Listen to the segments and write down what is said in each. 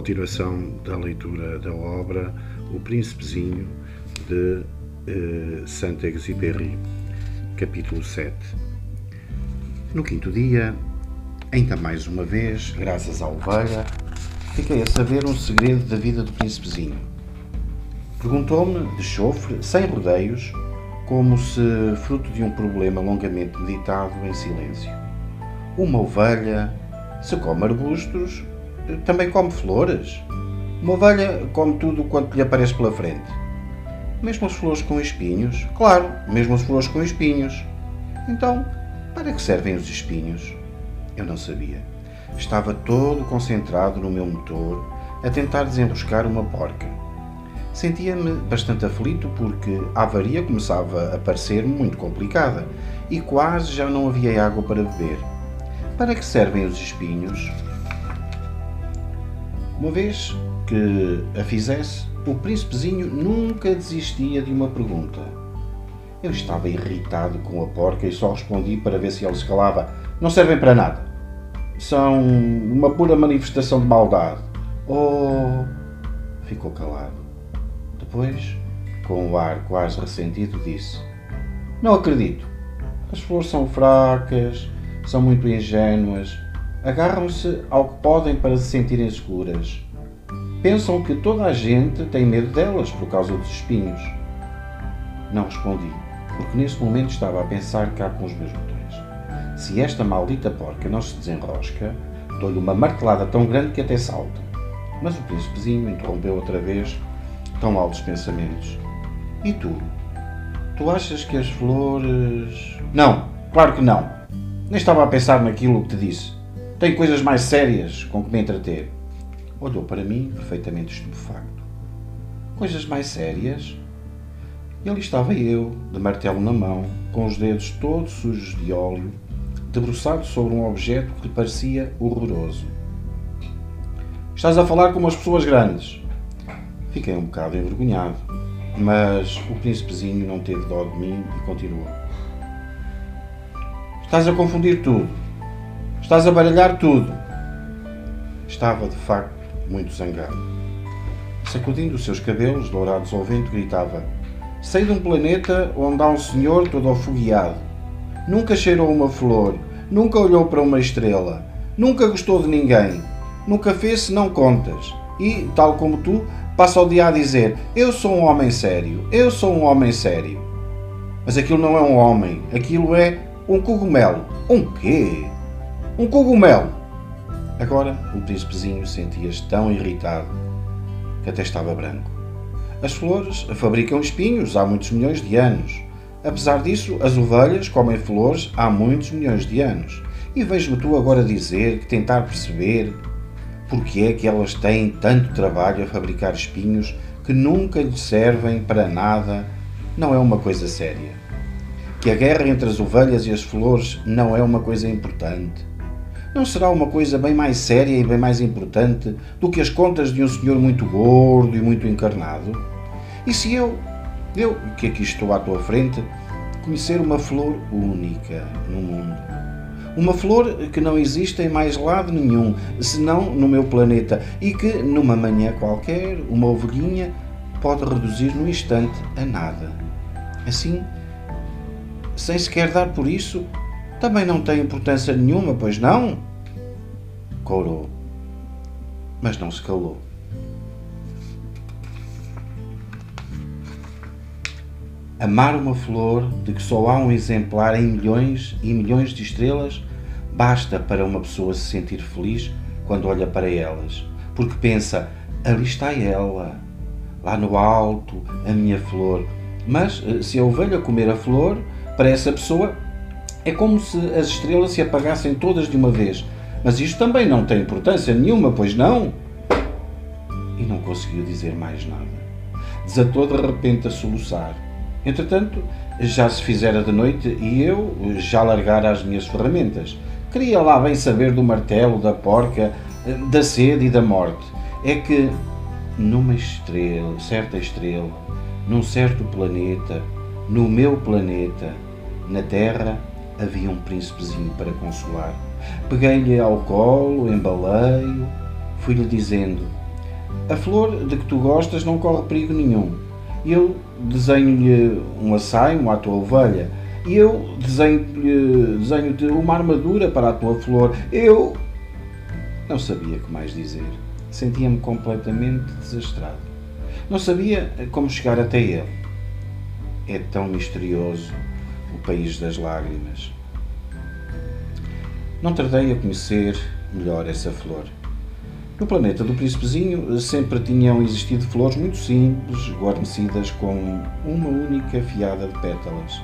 continuação da leitura da obra O Príncipezinho de eh, Saint-Exupéry, capítulo 7. No quinto dia, ainda mais uma vez, graças à ovelha, fiquei a saber um segredo da vida do príncipezinho. Perguntou-me, de chofre, sem rodeios, como se fruto de um problema longamente meditado em silêncio. Uma ovelha, se come arbustos, também come flores. Uma ovelha come tudo quanto lhe aparece pela frente. Mesmo as flores com espinhos? Claro, mesmo as flores com espinhos. Então, para que servem os espinhos? Eu não sabia. Estava todo concentrado no meu motor a tentar desenroscar uma porca. Sentia-me bastante aflito porque a avaria começava a parecer muito complicada e quase já não havia água para beber. Para que servem os espinhos? Uma vez que a fizesse, o príncipezinho nunca desistia de uma pergunta. Eu estava irritado com a porca e só respondi para ver se ele se calava. Não servem para nada. São uma pura manifestação de maldade. Oh! Ficou calado. Depois, com o ar quase ressentido, disse: Não acredito. As flores são fracas, são muito ingênuas agarram-se ao que podem para se sentirem seguras. Pensam que toda a gente tem medo delas por causa dos espinhos. Não respondi, porque nesse momento estava a pensar cá com os meus botões. Se esta maldita porca não se desenrosca, dou-lhe uma martelada tão grande que até salta. Mas o príncipezinho interrompeu outra vez tão altos pensamentos. E tu? Tu achas que as flores. Não, claro que não. Nem estava a pensar naquilo que te disse. Tenho coisas mais sérias com que me entreter. Olhou para mim, perfeitamente estupefacto. Coisas mais sérias? E ali estava eu, de martelo na mão, com os dedos todos sujos de óleo, debruçado sobre um objeto que lhe parecia horroroso. Estás a falar como as pessoas grandes. Fiquei um bocado envergonhado, mas o príncipezinho não teve dó de mim e continuou. Estás a confundir tudo. Estás a baralhar tudo. Estava, de facto, muito zangado. Sacudindo os seus cabelos dourados ao vento, gritava: Sei de um planeta onde há um senhor todo afogueado. Nunca cheirou uma flor, nunca olhou para uma estrela, nunca gostou de ninguém, nunca fez se não contas. E, tal como tu, passa o dia a dizer: Eu sou um homem sério, eu sou um homem sério. Mas aquilo não é um homem, aquilo é um cogumelo. Um quê? Um cogumelo! Agora o príncipezinho sentia-se tão irritado que até estava branco. As flores fabricam espinhos há muitos milhões de anos. Apesar disso, as ovelhas comem flores há muitos milhões de anos. E vejo-me tu agora dizer que tentar perceber porque é que elas têm tanto trabalho a fabricar espinhos que nunca lhes servem para nada não é uma coisa séria. Que a guerra entre as ovelhas e as flores não é uma coisa importante não será uma coisa bem mais séria e bem mais importante do que as contas de um senhor muito gordo e muito encarnado? E se eu, eu que aqui estou à tua frente, conhecer uma flor única no mundo? Uma flor que não existe em mais lado nenhum, senão no meu planeta, e que, numa manhã qualquer, uma ovelhinha pode reduzir no instante a nada. Assim, sem sequer dar por isso, também não tem importância nenhuma, pois não? Corou, mas não se calou. Amar uma flor de que só há um exemplar em milhões e milhões de estrelas basta para uma pessoa se sentir feliz quando olha para elas, porque pensa: ali está ela, lá no alto, a minha flor. Mas eh, se a ovelha comer a flor, para essa pessoa é como se as estrelas se apagassem todas de uma vez. Mas isto também não tem importância nenhuma, pois não? E não conseguiu dizer mais nada. Desatou de repente a soluçar. Entretanto, já se fizera de noite e eu já largara as minhas ferramentas. Queria lá bem saber do martelo, da porca, da sede e da morte. É que numa estrela, certa estrela, num certo planeta, no meu planeta, na Terra, havia um príncipezinho para consolar. Peguei-lhe ao colo, embalei-o, fui-lhe dizendo: A flor de que tu gostas não corre perigo nenhum. Eu desenho-lhe um assaio à tua ovelha. Eu desenho-te desenho uma armadura para a tua flor. Eu. Não sabia o que mais dizer. Sentia-me completamente desastrado. Não sabia como chegar até ele. É tão misterioso o país das lágrimas. Não tardei a conhecer melhor essa flor. No planeta do Príncipezinho sempre tinham existido flores muito simples, guarnecidas com uma única fiada de pétalas.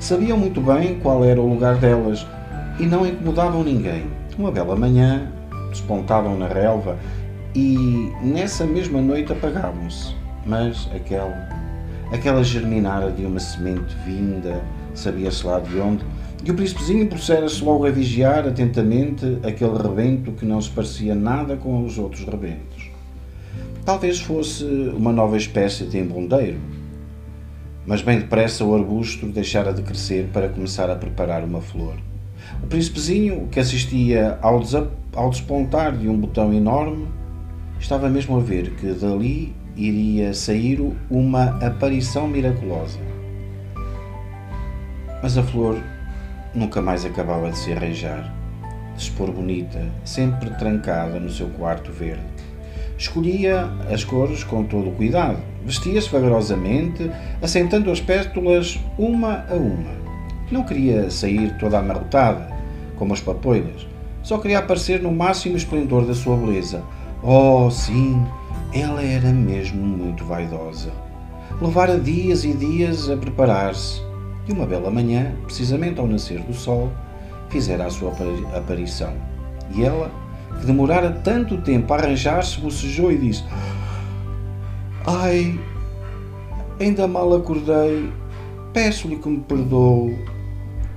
Sabiam muito bem qual era o lugar delas e não incomodavam ninguém. Uma bela manhã despontavam na relva e nessa mesma noite apagavam-se. Mas aquela, aquela germinara de uma semente vinda, sabia-se lá de onde, e o príncipezinho procera-se logo a vigiar atentamente aquele rebento que não se parecia nada com os outros rebentos. Talvez fosse uma nova espécie de embondeiro, mas bem depressa o arbusto deixara de crescer para começar a preparar uma flor. O príncipezinho, que assistia ao, ao despontar de um botão enorme, estava mesmo a ver que dali iria sair uma aparição miraculosa. Mas a flor nunca mais acabava de se arranjar, de se pôr bonita, sempre trancada no seu quarto verde. Escolhia as cores com todo o cuidado, vestia-se vagarosamente, assentando as pétalas uma a uma. Não queria sair toda amarrotada, como as papoilas, só queria aparecer no máximo esplendor da sua beleza. Oh, sim, ela era mesmo muito vaidosa. Levara dias e dias a preparar-se, e uma bela manhã, precisamente ao nascer do sol, fizera a sua aparição. E ela, que demorara tanto tempo a arranjar-se, bocejou e disse: Ai, ainda mal acordei, peço-lhe que me perdoe.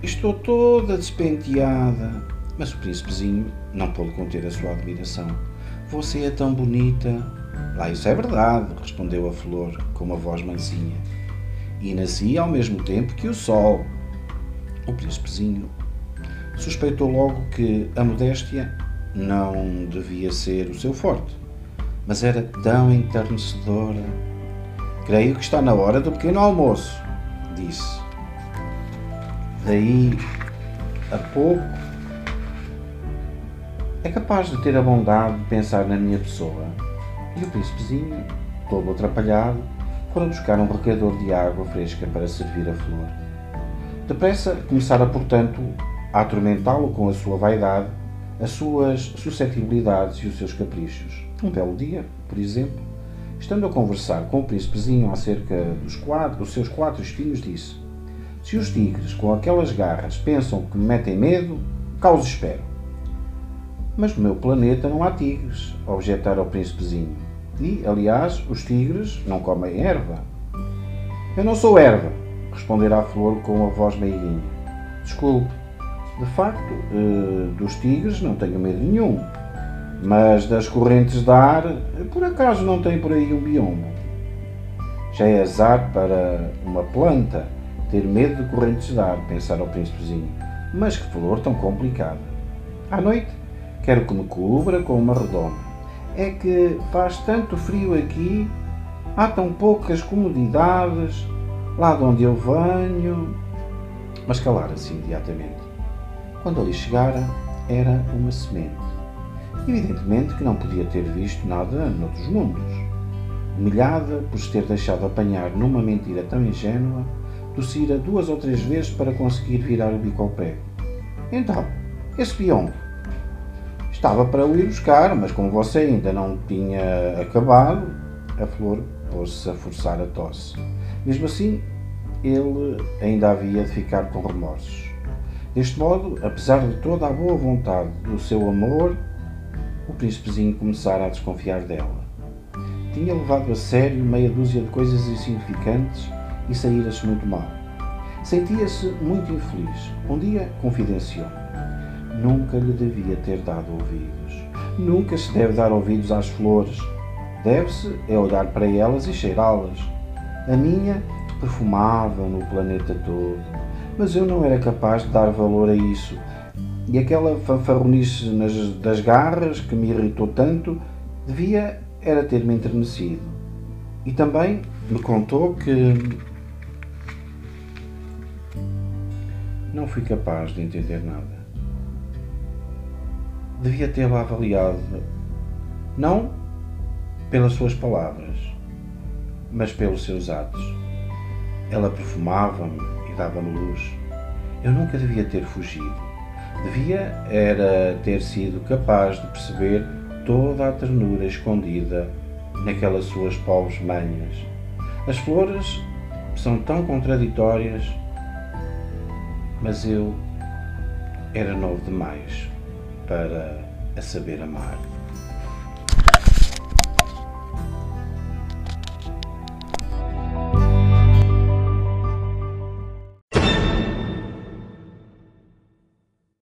Estou toda despenteada. Mas o príncipezinho não pôde conter a sua admiração. Você é tão bonita. Lá, isso é verdade, respondeu a flor com uma voz mansinha e nascia ao mesmo tempo que o sol. O príncipezinho suspeitou logo que a modéstia não devia ser o seu forte, mas era tão enternecedora. Creio que está na hora do pequeno almoço, disse. Daí a pouco é capaz de ter a bondade de pensar na minha pessoa. E o príncipezinho, todo atrapalhado, foram buscar um regador de água fresca para servir a flor. Depressa começara, portanto, a atormentá-lo com a sua vaidade, as suas suscetibilidades e os seus caprichos. Um belo dia, por exemplo, estando a conversar com o príncipezinho acerca dos, quatro, dos seus quatro espinhos, disse: Se os tigres com aquelas garras pensam que me metem medo, cá os espero. Mas no meu planeta não há tigres, objetara o príncipezinho. E, aliás, os tigres não comem erva. Eu não sou erva, responderá a flor com uma voz meiguinha. Desculpe, de facto, eh, dos tigres não tenho medo nenhum, mas das correntes de ar, por acaso não tem por aí um biombo. Já é azar para uma planta ter medo de correntes de ar, pensara o príncipezinho. Mas que flor tão complicada. À noite, quero que me cubra com uma redoma é que faz tanto frio aqui, há tão poucas comodidades, lá de onde eu venho. Mas calara-se imediatamente. Quando ali chegara, era uma semente. Evidentemente que não podia ter visto nada noutros mundos. Humilhada por se ter deixado apanhar numa mentira tão ingênua, tossira duas ou três vezes para conseguir virar o bico ao prego. Então, esse peão Estava para o ir buscar, mas como você ainda não tinha acabado, a flor pôs-se a forçar a tosse. Mesmo assim, ele ainda havia de ficar com remorsos. Deste modo, apesar de toda a boa vontade do seu amor, o príncipezinho começara a desconfiar dela. Tinha levado a sério meia dúzia de coisas insignificantes e saíra-se muito mal. Sentia-se muito infeliz. Um dia confidenciou nunca lhe devia ter dado ouvidos. Nunca se deve dar ouvidos às flores. Deve-se é olhar para elas e cheirá-las. A minha perfumava no planeta todo, mas eu não era capaz de dar valor a isso. E aquela fanfarronice das garras que me irritou tanto devia era ter-me enternecido. E também me contou que não fui capaz de entender nada. Devia tê-la avaliado, não pelas suas palavras, mas pelos seus atos. Ela perfumava-me e dava-me luz. Eu nunca devia ter fugido. Devia era ter sido capaz de perceber toda a ternura escondida naquelas suas pobres manhas. As flores são tão contraditórias, mas eu era novo demais para a saber amar.